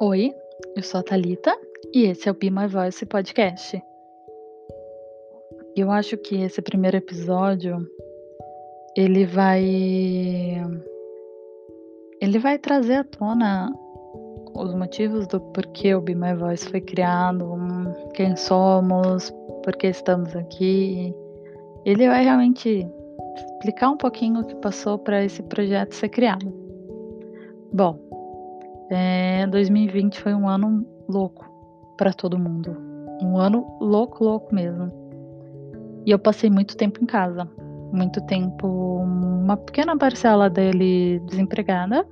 Oi, eu sou a Thalita e esse é o Be My Voice podcast. Eu acho que esse primeiro episódio ele vai ele vai trazer à tona os motivos do porquê o Be My Voice foi criado, quem somos, por que estamos aqui. Ele vai realmente explicar um pouquinho o que passou para esse projeto ser criado. Bom, é, 2020 foi um ano louco para todo mundo. Um ano louco, louco mesmo. E eu passei muito tempo em casa. Muito tempo, uma pequena parcela dele desempregada.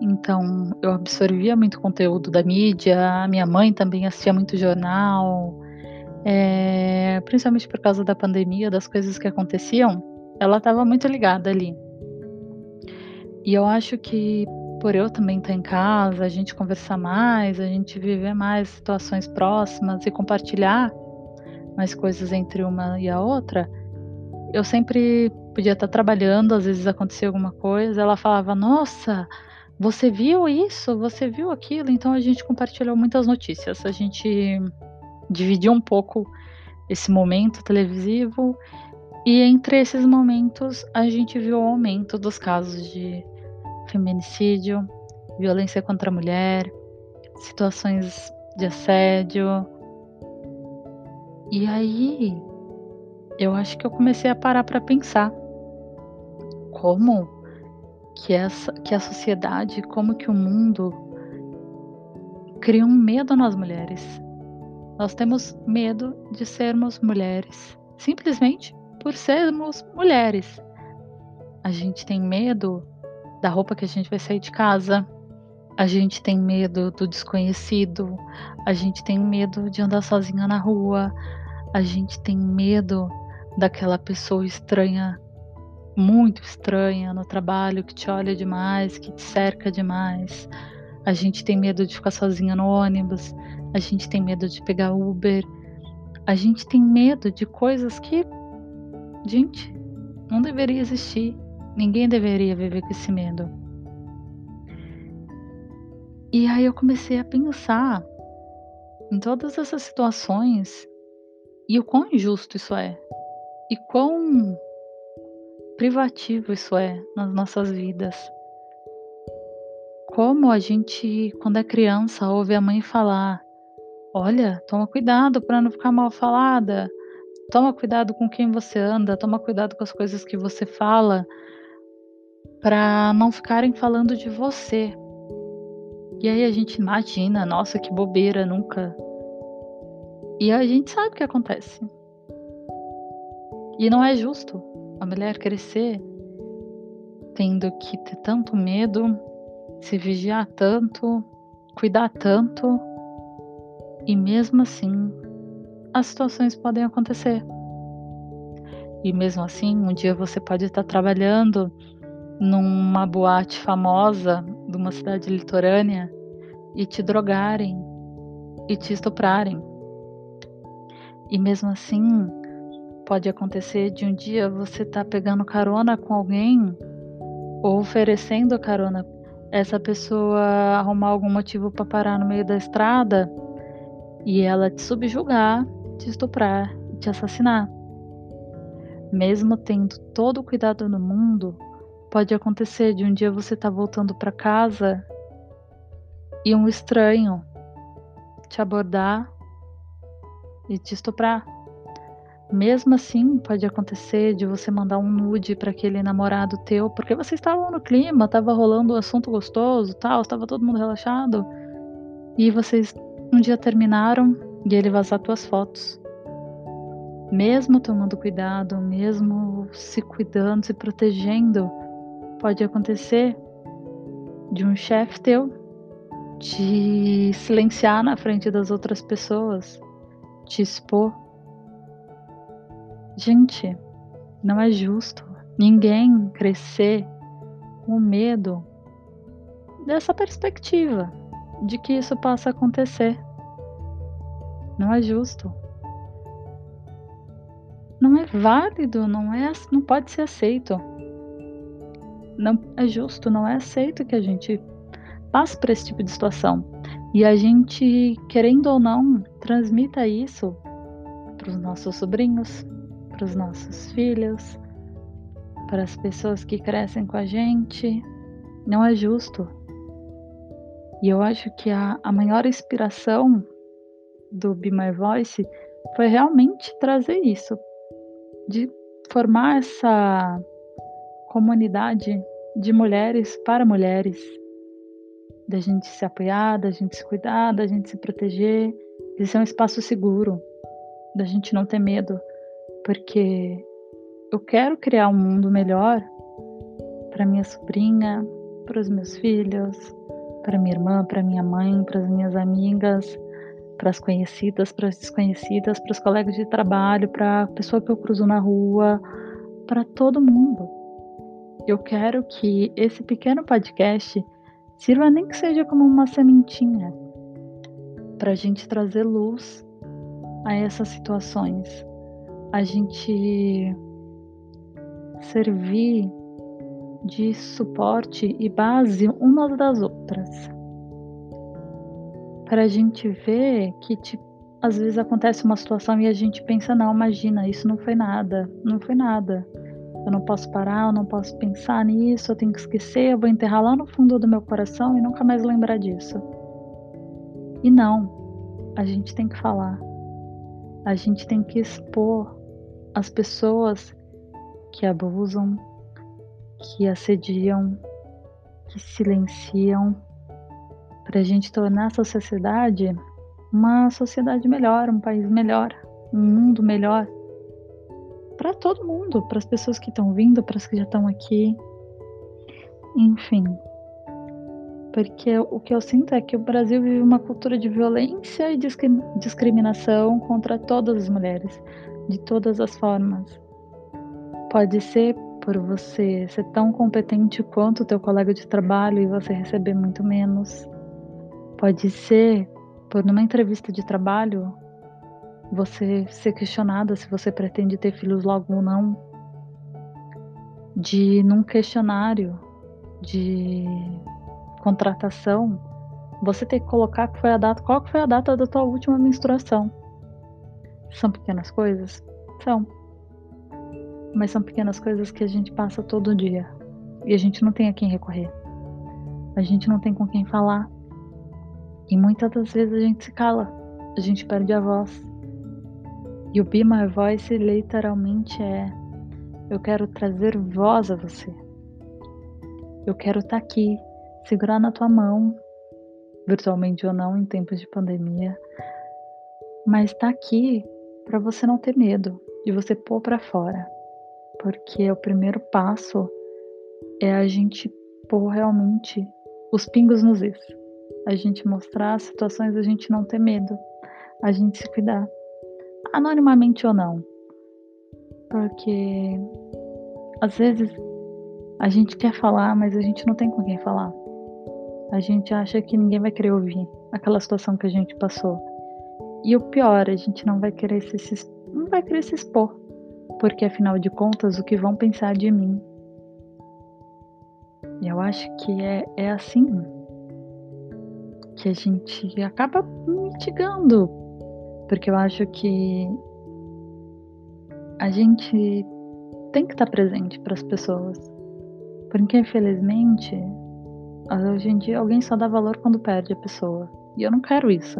Então eu absorvia muito conteúdo da mídia. Minha mãe também assistia muito jornal. É, principalmente por causa da pandemia, das coisas que aconteciam. Ela estava muito ligada ali. E eu acho que por eu também estar em casa, a gente conversar mais, a gente viver mais situações próximas e compartilhar mais coisas entre uma e a outra, eu sempre podia estar trabalhando, às vezes acontecia alguma coisa, ela falava: "Nossa, você viu isso? Você viu aquilo?". Então a gente compartilhou muitas notícias. A gente dividiu um pouco esse momento televisivo e entre esses momentos a gente viu o aumento dos casos de feminicídio, violência contra a mulher, situações de assédio. E aí eu acho que eu comecei a parar para pensar como que essa que a sociedade, como que o mundo cria um medo nas mulheres. Nós temos medo de sermos mulheres, simplesmente por sermos mulheres. A gente tem medo da roupa que a gente vai sair de casa. A gente tem medo do desconhecido. A gente tem medo de andar sozinha na rua. A gente tem medo daquela pessoa estranha, muito estranha no trabalho, que te olha demais, que te cerca demais. A gente tem medo de ficar sozinha no ônibus. A gente tem medo de pegar Uber. A gente tem medo de coisas que, gente, não deveria existir. Ninguém deveria viver com esse medo. E aí eu comecei a pensar em todas essas situações e o quão injusto isso é. E quão privativo isso é nas nossas vidas. Como a gente, quando é criança, ouve a mãe falar: Olha, toma cuidado para não ficar mal falada, toma cuidado com quem você anda, toma cuidado com as coisas que você fala, para não ficarem falando de você. E aí a gente imagina, nossa, que bobeira, nunca. E a gente sabe o que acontece. E não é justo a mulher crescer tendo que ter tanto medo, se vigiar tanto, cuidar tanto, e mesmo assim as situações podem acontecer. E mesmo assim, um dia você pode estar trabalhando numa boate famosa de uma cidade litorânea e te drogarem e te estuprarem. E mesmo assim, pode acontecer de um dia você tá pegando carona com alguém ou oferecendo carona essa pessoa arrumar algum motivo para parar no meio da estrada e ela te subjugar, te estuprar te assassinar. Mesmo tendo todo o cuidado no mundo, Pode acontecer de um dia você tá voltando para casa e um estranho te abordar e te estuprar. Mesmo assim, pode acontecer de você mandar um nude para aquele namorado teu, porque vocês estavam no clima, estava rolando um assunto gostoso, tal, estava todo mundo relaxado, e vocês um dia terminaram e ele vazar tuas fotos. Mesmo tomando cuidado, mesmo se cuidando, se protegendo, pode acontecer de um chefe teu te silenciar na frente das outras pessoas, te expor. Gente, não é justo ninguém crescer com medo dessa perspectiva de que isso possa acontecer. Não é justo. Não é válido, não é, não pode ser aceito não é justo, não é aceito que a gente passe por esse tipo de situação. E a gente, querendo ou não, transmita isso para os nossos sobrinhos, para os nossos filhos, para as pessoas que crescem com a gente. Não é justo. E eu acho que a, a maior inspiração do Be My Voice foi realmente trazer isso, de formar essa comunidade de mulheres para mulheres, da gente se apoiar, da gente se cuidar, da gente se proteger, de ser um espaço seguro, da gente não ter medo, porque eu quero criar um mundo melhor para minha sobrinha, para os meus filhos, para minha irmã, para minha mãe, para as minhas amigas, para as conhecidas, para as desconhecidas, para os colegas de trabalho, para a pessoa que eu cruzo na rua, para todo mundo. Eu quero que esse pequeno podcast sirva nem que seja como uma sementinha para a gente trazer luz a essas situações, a gente servir de suporte e base umas das outras. Para a gente ver que, tipo, às vezes acontece uma situação e a gente pensa: não, imagina, isso não foi nada, não foi nada. Eu não posso parar, eu não posso pensar nisso, eu tenho que esquecer, eu vou enterrar lá no fundo do meu coração e nunca mais lembrar disso. E não, a gente tem que falar, a gente tem que expor as pessoas que abusam, que assediam, que silenciam, para a gente tornar essa sociedade uma sociedade melhor, um país melhor, um mundo melhor. Para todo mundo, para as pessoas que estão vindo, para as que já estão aqui. Enfim. Porque o que eu sinto é que o Brasil vive uma cultura de violência e discriminação contra todas as mulheres, de todas as formas. Pode ser por você ser tão competente quanto o teu colega de trabalho e você receber muito menos. Pode ser por numa entrevista de trabalho você ser questionada se você pretende ter filhos logo ou não. De num questionário de contratação, você ter que colocar que foi a data, qual foi a data da tua última menstruação. São pequenas coisas? São mas são pequenas coisas que a gente passa todo dia e a gente não tem a quem recorrer. A gente não tem com quem falar. E muitas das vezes a gente se cala, a gente perde a voz. E o Be My Voice literalmente é: eu quero trazer voz a você. Eu quero estar tá aqui, segurar na tua mão, virtualmente ou não, em tempos de pandemia, mas estar tá aqui para você não ter medo de você pôr para fora porque o primeiro passo é a gente pôr realmente os pingos nos is. A gente mostrar as situações, a gente não ter medo, a gente se cuidar, anonimamente ou não. Porque às vezes a gente quer falar, mas a gente não tem com quem falar. A gente acha que ninguém vai querer ouvir aquela situação que a gente passou. E o pior, a gente não vai querer se, não vai querer se expor porque afinal de contas, o que vão pensar de mim? E eu acho que é, é assim que a gente acaba mitigando, porque eu acho que a gente tem que estar presente para as pessoas, porque infelizmente hoje em dia alguém só dá valor quando perde a pessoa, e eu não quero isso.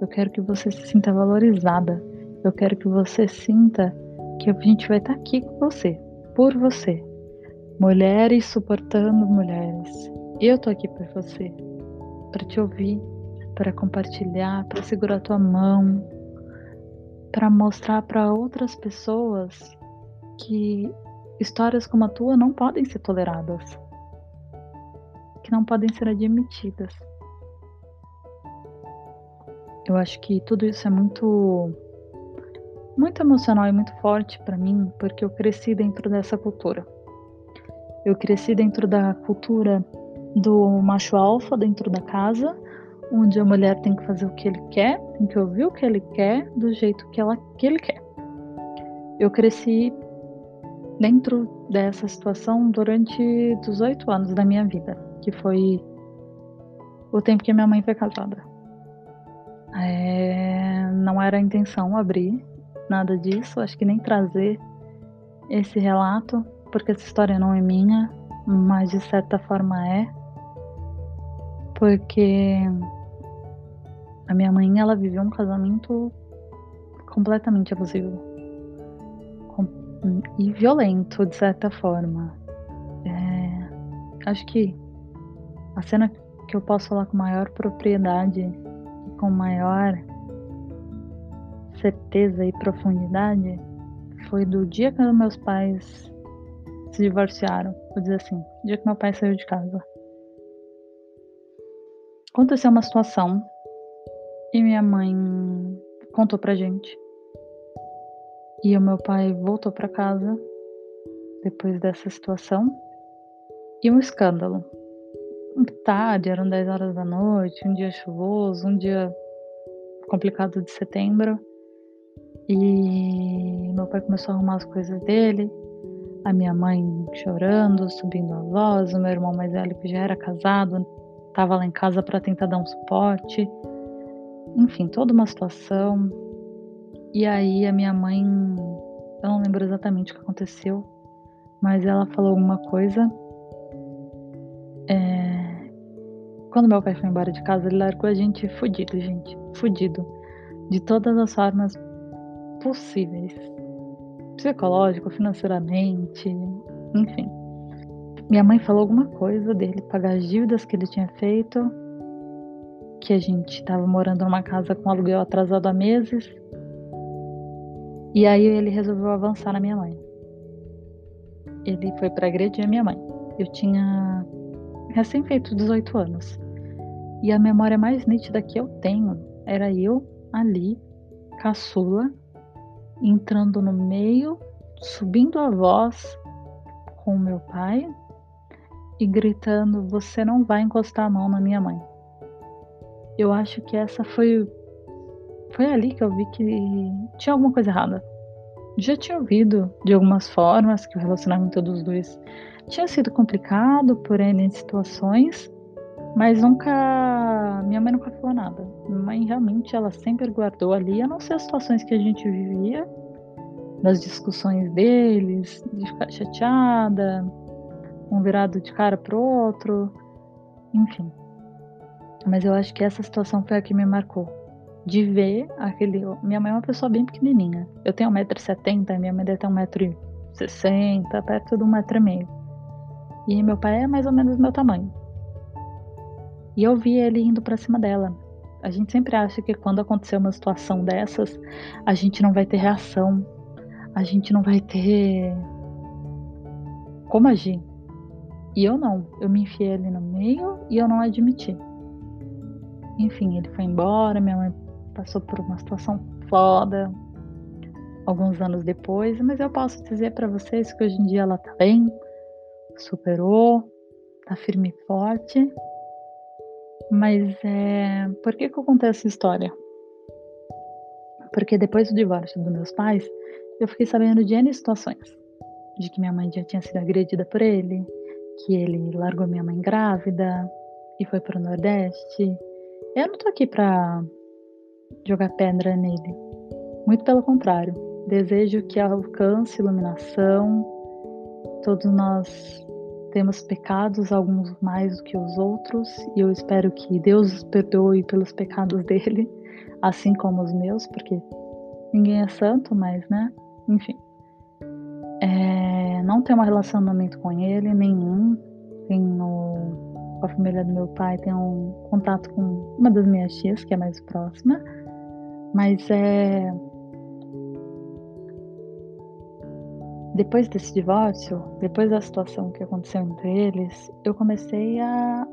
Eu quero que você se sinta valorizada. Eu quero que você sinta que a gente vai estar aqui com você, por você. Mulheres suportando mulheres. Eu tô aqui por você, para te ouvir, para compartilhar, para segurar tua mão, para mostrar para outras pessoas que histórias como a tua não podem ser toleradas, que não podem ser admitidas. Eu acho que tudo isso é muito muito emocional e muito forte para mim, porque eu cresci dentro dessa cultura. Eu cresci dentro da cultura do macho alfa dentro da casa, onde a mulher tem que fazer o que ele quer, tem que ouvir o que ele quer, do jeito que, ela, que ele quer. Eu cresci dentro dessa situação durante 18 anos da minha vida, que foi o tempo que minha mãe foi casada. É, não era a intenção abrir nada disso, acho que nem trazer esse relato, porque essa história não é minha, mas de certa forma é, porque a minha mãe ela viveu um casamento completamente abusivo e violento de certa forma. É, acho que a cena que eu posso falar com maior propriedade com maior certeza e profundidade foi do dia que meus pais se divorciaram, vou dizer assim, o dia que meu pai saiu de casa. Aconteceu uma situação e minha mãe contou pra gente. E o meu pai voltou para casa depois dessa situação. E um escândalo. Tarde, eram 10 horas da noite, um dia chuvoso, um dia complicado de setembro. E meu pai começou a arrumar as coisas dele. A minha mãe chorando, subindo a voz. O meu irmão mais velho, que já era casado, estava lá em casa para tentar dar um suporte. Enfim, toda uma situação. E aí a minha mãe, eu não lembro exatamente o que aconteceu, mas ela falou alguma coisa. É... Quando meu pai foi embora de casa, ele largou a gente fudido, gente. Fudido. De todas as formas possíveis. Psicológico, financeiramente, enfim. Minha mãe falou alguma coisa dele pagar as dívidas que ele tinha feito, que a gente estava morando numa casa com aluguel atrasado há meses. E aí ele resolveu avançar na minha mãe. Ele foi para agredir a minha mãe. Eu tinha recém feito 18 anos. E a memória mais nítida que eu tenho era eu ali, caçula, entrando no meio, subindo a voz com meu pai e gritando: Você não vai encostar a mão na minha mãe. Eu acho que essa foi. Foi ali que eu vi que tinha alguma coisa errada. Já tinha ouvido de algumas formas que o relacionamento dos dois tinha sido complicado por N situações, mas nunca. Minha mãe nunca falou nada. Minha mãe realmente ela sempre guardou ali, a não ser as situações que a gente vivia, das discussões deles, de ficar chateada, um virado de cara pro outro, enfim. Mas eu acho que essa situação foi a que me marcou. De ver aquele. Minha mãe é uma pessoa bem pequenininha. Eu tenho 1,70m, minha mãe deve ter 1,60m, perto de 1,5m. E meu pai é mais ou menos meu tamanho. E eu vi ele indo para cima dela. A gente sempre acha que quando acontecer uma situação dessas, a gente não vai ter reação. A gente não vai ter como agir. E eu não. Eu me enfiei ali no meio e eu não admiti. Enfim, ele foi embora, minha mãe passou por uma situação foda alguns anos depois, mas eu posso dizer para vocês que hoje em dia ela tá bem, superou, tá firme e forte. Mas é, por que que eu contei essa história? Porque depois do divórcio dos meus pais, eu fiquei sabendo de N situações. De que minha mãe já tinha sido agredida por ele, que ele largou minha mãe grávida e foi para o Nordeste. Eu não tô aqui para jogar pedra nele. Muito pelo contrário. Desejo que alcance iluminação. Todos nós temos pecados, alguns mais do que os outros, e eu espero que Deus os perdoe pelos pecados dele, assim como os meus, porque ninguém é santo, mas, né? Enfim. Não tenho um relacionamento com ele, nenhum. Tenho com a família do meu pai, tenho um contato com uma das minhas tias, que é mais próxima. Mas é. Depois desse divórcio, depois da situação que aconteceu entre eles, eu comecei a,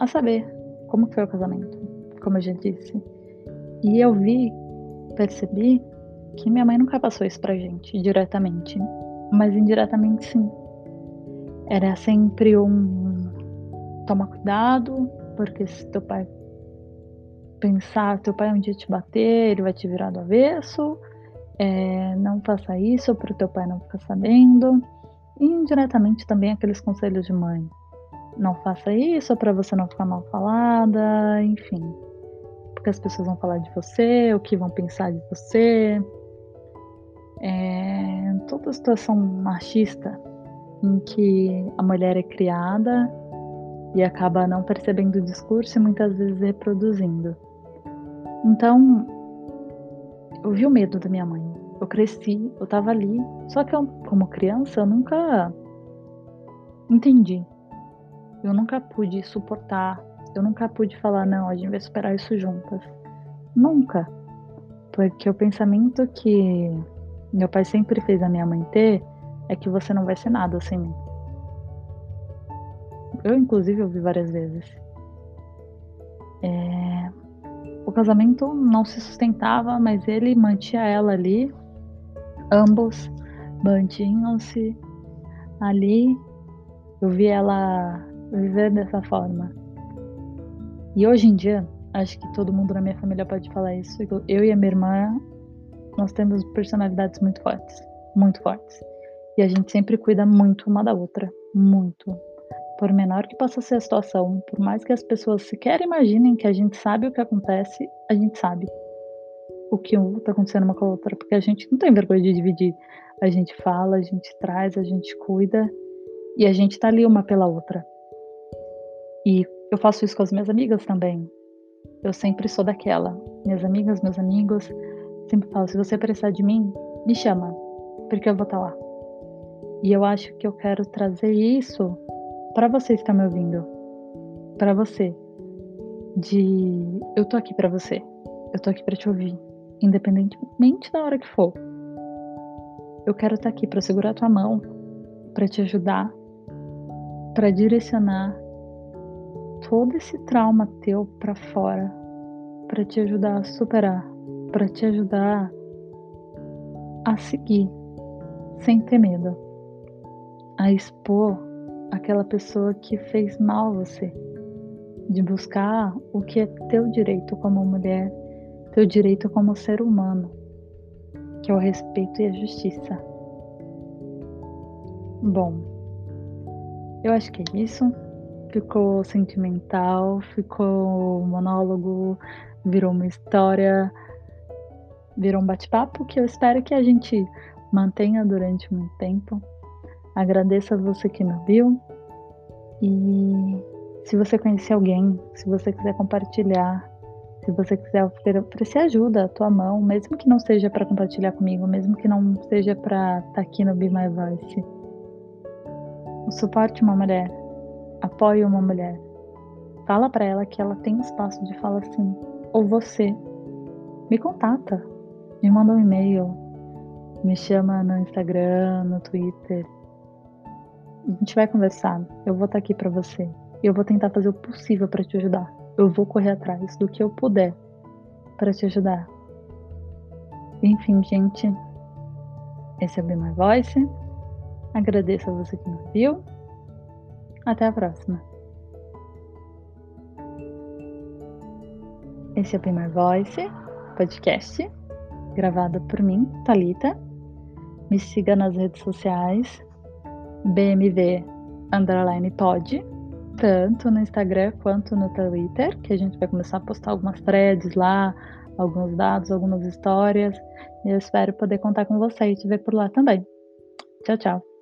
a saber como foi o casamento, como eu já disse. E eu vi, percebi que minha mãe nunca passou isso pra gente diretamente, mas indiretamente sim. Era sempre um toma cuidado, porque se teu pai pensar, teu pai um dia te bater, ele vai te virar do avesso, é, não faça isso para o teu pai não ficar sabendo. E indiretamente também aqueles conselhos de mãe. não faça isso, para você não ficar mal falada, enfim. Porque as pessoas vão falar de você, o que vão pensar de você. É, toda situação machista em que a mulher é criada e acaba não percebendo o discurso e muitas vezes reproduzindo. Então, eu vi o medo da minha mãe. Eu cresci, eu tava ali. Só que eu, como criança, eu nunca entendi. Eu nunca pude suportar. Eu nunca pude falar, não, a gente vai superar isso juntas. Nunca. Porque o pensamento que meu pai sempre fez a minha mãe ter é que você não vai ser nada sem mim. Eu, inclusive, ouvi várias vezes. É... O casamento não se sustentava, mas ele mantinha ela ali. Ambos mantinham-se ali. Eu vi ela viver dessa forma. E hoje em dia, acho que todo mundo na minha família pode falar isso. Eu e a minha irmã, nós temos personalidades muito fortes, muito fortes. E a gente sempre cuida muito uma da outra, muito. Por menor que possa ser a situação, por mais que as pessoas sequer imaginem que a gente sabe o que acontece, a gente sabe o que um tá acontecendo uma com a outra, porque a gente não tem vergonha de dividir. A gente fala, a gente traz, a gente cuida e a gente tá ali uma pela outra. E eu faço isso com as minhas amigas também. Eu sempre sou daquela. Minhas amigas, meus amigos, sempre falo: se você precisar de mim, me chama, porque eu vou estar tá lá. E eu acho que eu quero trazer isso para você que está me ouvindo, para você, de eu tô aqui para você, eu tô aqui para te ouvir, independentemente da hora que for. Eu quero estar tá aqui para segurar tua mão, para te ajudar, para direcionar todo esse trauma teu para fora, para te ajudar a superar, para te ajudar a seguir sem ter medo, a expor aquela pessoa que fez mal a você, de buscar o que é teu direito como mulher, teu direito como ser humano, que é o respeito e a justiça. Bom, eu acho que é isso. Ficou sentimental, ficou monólogo, virou uma história, virou um bate-papo que eu espero que a gente mantenha durante muito tempo. Agradeço a você que me ouviu. E se você conhecer alguém, se você quiser compartilhar, se você quiser oferecer ajuda, a tua mão, mesmo que não seja para compartilhar comigo, mesmo que não seja para estar tá aqui no Be My Voice. Suporte uma mulher, apoie uma mulher. Fala para ela que ela tem espaço de falar assim. Ou você, me contata, me manda um e-mail, me chama no Instagram, no Twitter, a gente vai conversar. Eu vou estar aqui para você. Eu vou tentar fazer o possível para te ajudar. Eu vou correr atrás do que eu puder para te ajudar. Enfim, gente, esse é o Be My Voice. Agradeço a você que me viu. Até a próxima. Esse é o Be My Voice, podcast, gravado por mim, Talita. Me siga nas redes sociais, BMV underline pod, tanto no Instagram quanto no Twitter, que a gente vai começar a postar algumas threads lá, alguns dados, algumas histórias. E eu espero poder contar com você e te ver por lá também. Tchau, tchau.